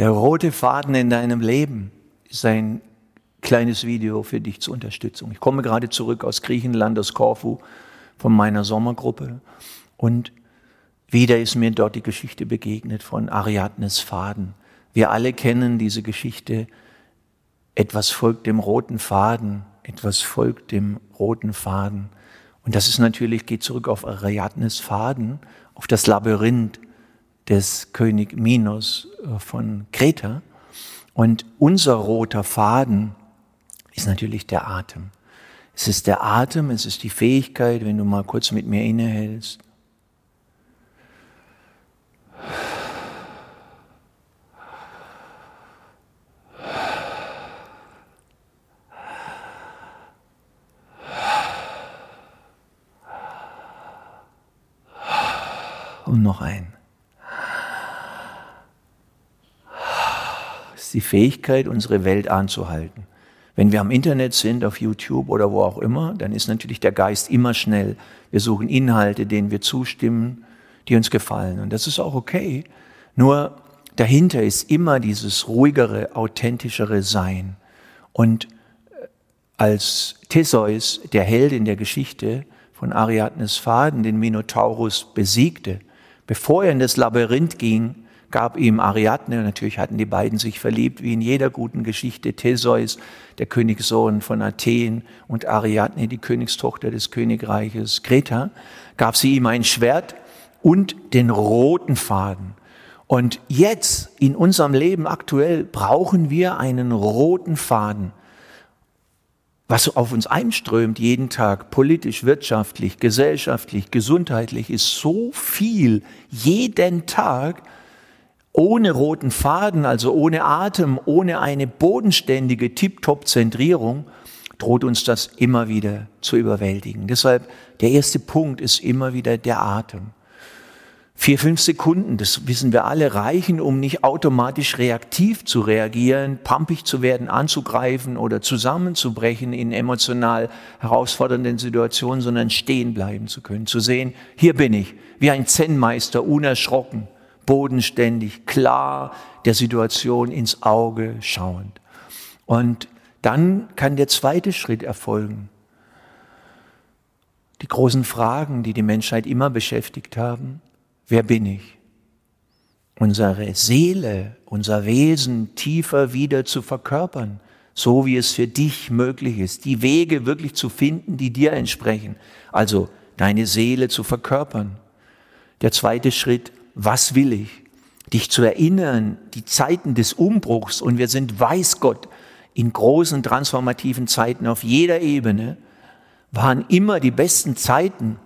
Der rote Faden in deinem Leben ist ein kleines Video für dich zur Unterstützung. Ich komme gerade zurück aus Griechenland, aus Korfu, von meiner Sommergruppe und wieder ist mir dort die Geschichte begegnet von Ariadnes Faden. Wir alle kennen diese Geschichte. Etwas folgt dem roten Faden, etwas folgt dem roten Faden. Und das ist natürlich, geht zurück auf Ariadnes Faden, auf das Labyrinth des König Minos äh, von Kreta. Und unser roter Faden ist natürlich der Atem. Es ist der Atem, es ist die Fähigkeit, wenn du mal kurz mit mir innehältst. Und noch ein. Ist die Fähigkeit, unsere Welt anzuhalten. Wenn wir am Internet sind, auf YouTube oder wo auch immer, dann ist natürlich der Geist immer schnell. Wir suchen Inhalte, denen wir zustimmen, die uns gefallen. Und das ist auch okay. Nur dahinter ist immer dieses ruhigere, authentischere Sein. Und äh, als Theseus, der Held in der Geschichte von Ariadnes Faden, den Minotaurus besiegte, bevor er in das Labyrinth ging, gab ihm Ariadne, natürlich hatten die beiden sich verliebt, wie in jeder guten Geschichte, Theseus, der Königssohn von Athen, und Ariadne, die Königstochter des Königreiches. Kreta, gab sie ihm ein Schwert und den roten Faden. Und jetzt in unserem Leben aktuell brauchen wir einen roten Faden, was auf uns einströmt jeden Tag, politisch, wirtschaftlich, gesellschaftlich, gesundheitlich, ist so viel jeden Tag, ohne roten Faden, also ohne Atem, ohne eine bodenständige Tip-Top-Zentrierung, droht uns das immer wieder zu überwältigen. Deshalb der erste Punkt ist immer wieder der Atem. Vier, fünf Sekunden, das wissen wir alle, reichen, um nicht automatisch reaktiv zu reagieren, pumpig zu werden, anzugreifen oder zusammenzubrechen in emotional herausfordernden Situationen, sondern stehen bleiben zu können, zu sehen, hier bin ich, wie ein Zen-Meister, unerschrocken, bodenständig, klar der Situation ins Auge schauend. Und dann kann der zweite Schritt erfolgen. Die großen Fragen, die die Menschheit immer beschäftigt haben. Wer bin ich? Unsere Seele, unser Wesen tiefer wieder zu verkörpern, so wie es für dich möglich ist. Die Wege wirklich zu finden, die dir entsprechen. Also deine Seele zu verkörpern. Der zweite Schritt, was will ich? Dich zu erinnern, die Zeiten des Umbruchs, und wir sind, weiß Gott, in großen transformativen Zeiten auf jeder Ebene, waren immer die besten Zeiten,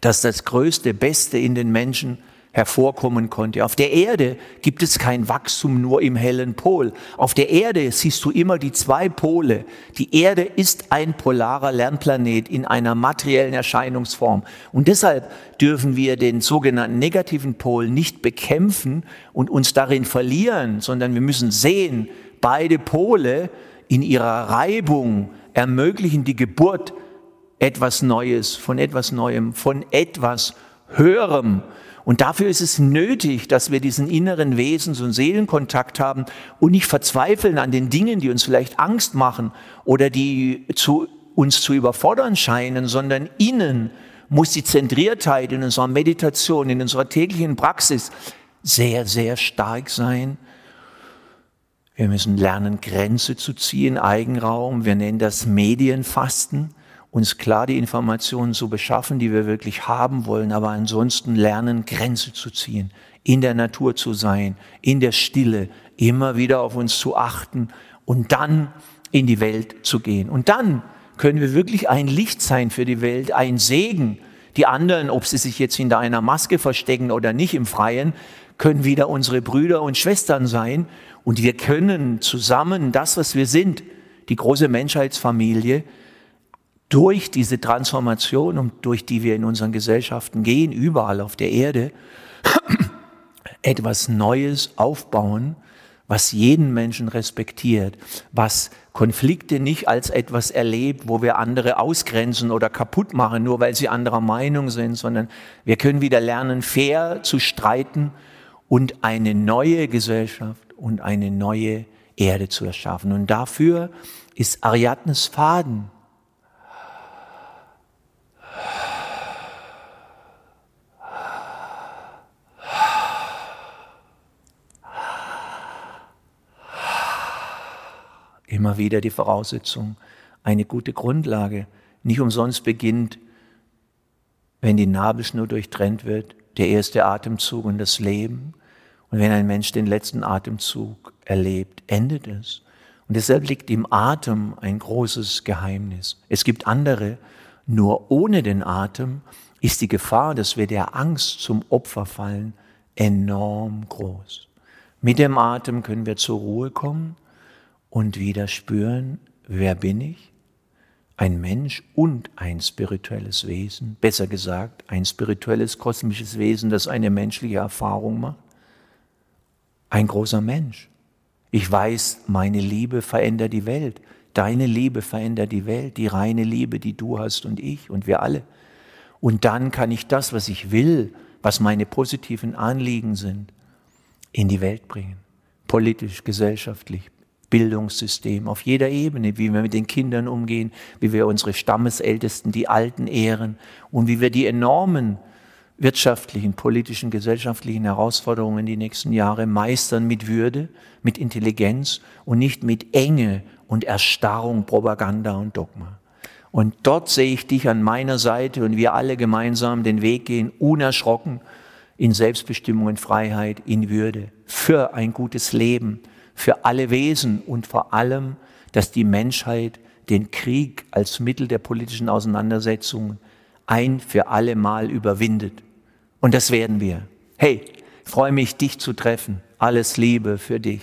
dass das Größte, Beste in den Menschen hervorkommen konnte. Auf der Erde gibt es kein Wachstum nur im hellen Pol. Auf der Erde siehst du immer die zwei Pole. Die Erde ist ein polarer Lernplanet in einer materiellen Erscheinungsform. Und deshalb dürfen wir den sogenannten negativen Pol nicht bekämpfen und uns darin verlieren, sondern wir müssen sehen, beide Pole in ihrer Reibung ermöglichen die Geburt etwas Neues, von etwas Neuem, von etwas Höherem. Und dafür ist es nötig, dass wir diesen inneren Wesens- und Seelenkontakt haben und nicht verzweifeln an den Dingen, die uns vielleicht Angst machen oder die zu, uns zu überfordern scheinen, sondern innen muss die Zentriertheit in unserer Meditation, in unserer täglichen Praxis sehr, sehr stark sein. Wir müssen lernen, Grenze zu ziehen, Eigenraum. Wir nennen das Medienfasten uns klar die Informationen zu beschaffen, die wir wirklich haben wollen, aber ansonsten lernen, Grenze zu ziehen, in der Natur zu sein, in der Stille, immer wieder auf uns zu achten und dann in die Welt zu gehen. Und dann können wir wirklich ein Licht sein für die Welt, ein Segen. Die anderen, ob sie sich jetzt hinter einer Maske verstecken oder nicht im Freien, können wieder unsere Brüder und Schwestern sein und wir können zusammen das, was wir sind, die große Menschheitsfamilie, durch diese Transformation, und durch die wir in unseren Gesellschaften gehen, überall auf der Erde, etwas Neues aufbauen, was jeden Menschen respektiert, was Konflikte nicht als etwas erlebt, wo wir andere ausgrenzen oder kaputt machen, nur weil sie anderer Meinung sind, sondern wir können wieder lernen, fair zu streiten und eine neue Gesellschaft und eine neue Erde zu erschaffen. Und dafür ist Ariadnes Faden immer wieder die Voraussetzung, eine gute Grundlage. Nicht umsonst beginnt, wenn die Nabelschnur durchtrennt wird, der erste Atemzug und das Leben. Und wenn ein Mensch den letzten Atemzug erlebt, endet es. Und deshalb liegt im Atem ein großes Geheimnis. Es gibt andere, nur ohne den Atem ist die Gefahr, dass wir der Angst zum Opfer fallen, enorm groß. Mit dem Atem können wir zur Ruhe kommen und wieder spüren, wer bin ich? Ein Mensch und ein spirituelles Wesen, besser gesagt, ein spirituelles kosmisches Wesen, das eine menschliche Erfahrung macht. Ein großer Mensch. Ich weiß, meine Liebe verändert die Welt. Deine Liebe verändert die Welt, die reine Liebe, die du hast und ich und wir alle. Und dann kann ich das, was ich will, was meine positiven Anliegen sind, in die Welt bringen. Politisch, gesellschaftlich, Bildungssystem, auf jeder Ebene, wie wir mit den Kindern umgehen, wie wir unsere Stammesältesten, die Alten ehren und wie wir die enormen wirtschaftlichen, politischen, gesellschaftlichen Herausforderungen die nächsten Jahre meistern mit Würde, mit Intelligenz und nicht mit Enge und Erstarrung, Propaganda und Dogma. Und dort sehe ich dich an meiner Seite und wir alle gemeinsam den Weg gehen, unerschrocken in Selbstbestimmung, in Freiheit, in Würde, für ein gutes Leben, für alle Wesen und vor allem, dass die Menschheit den Krieg als Mittel der politischen Auseinandersetzung ein für alle Mal überwindet. Und das werden wir. Hey, freue mich, dich zu treffen. Alles Liebe für dich.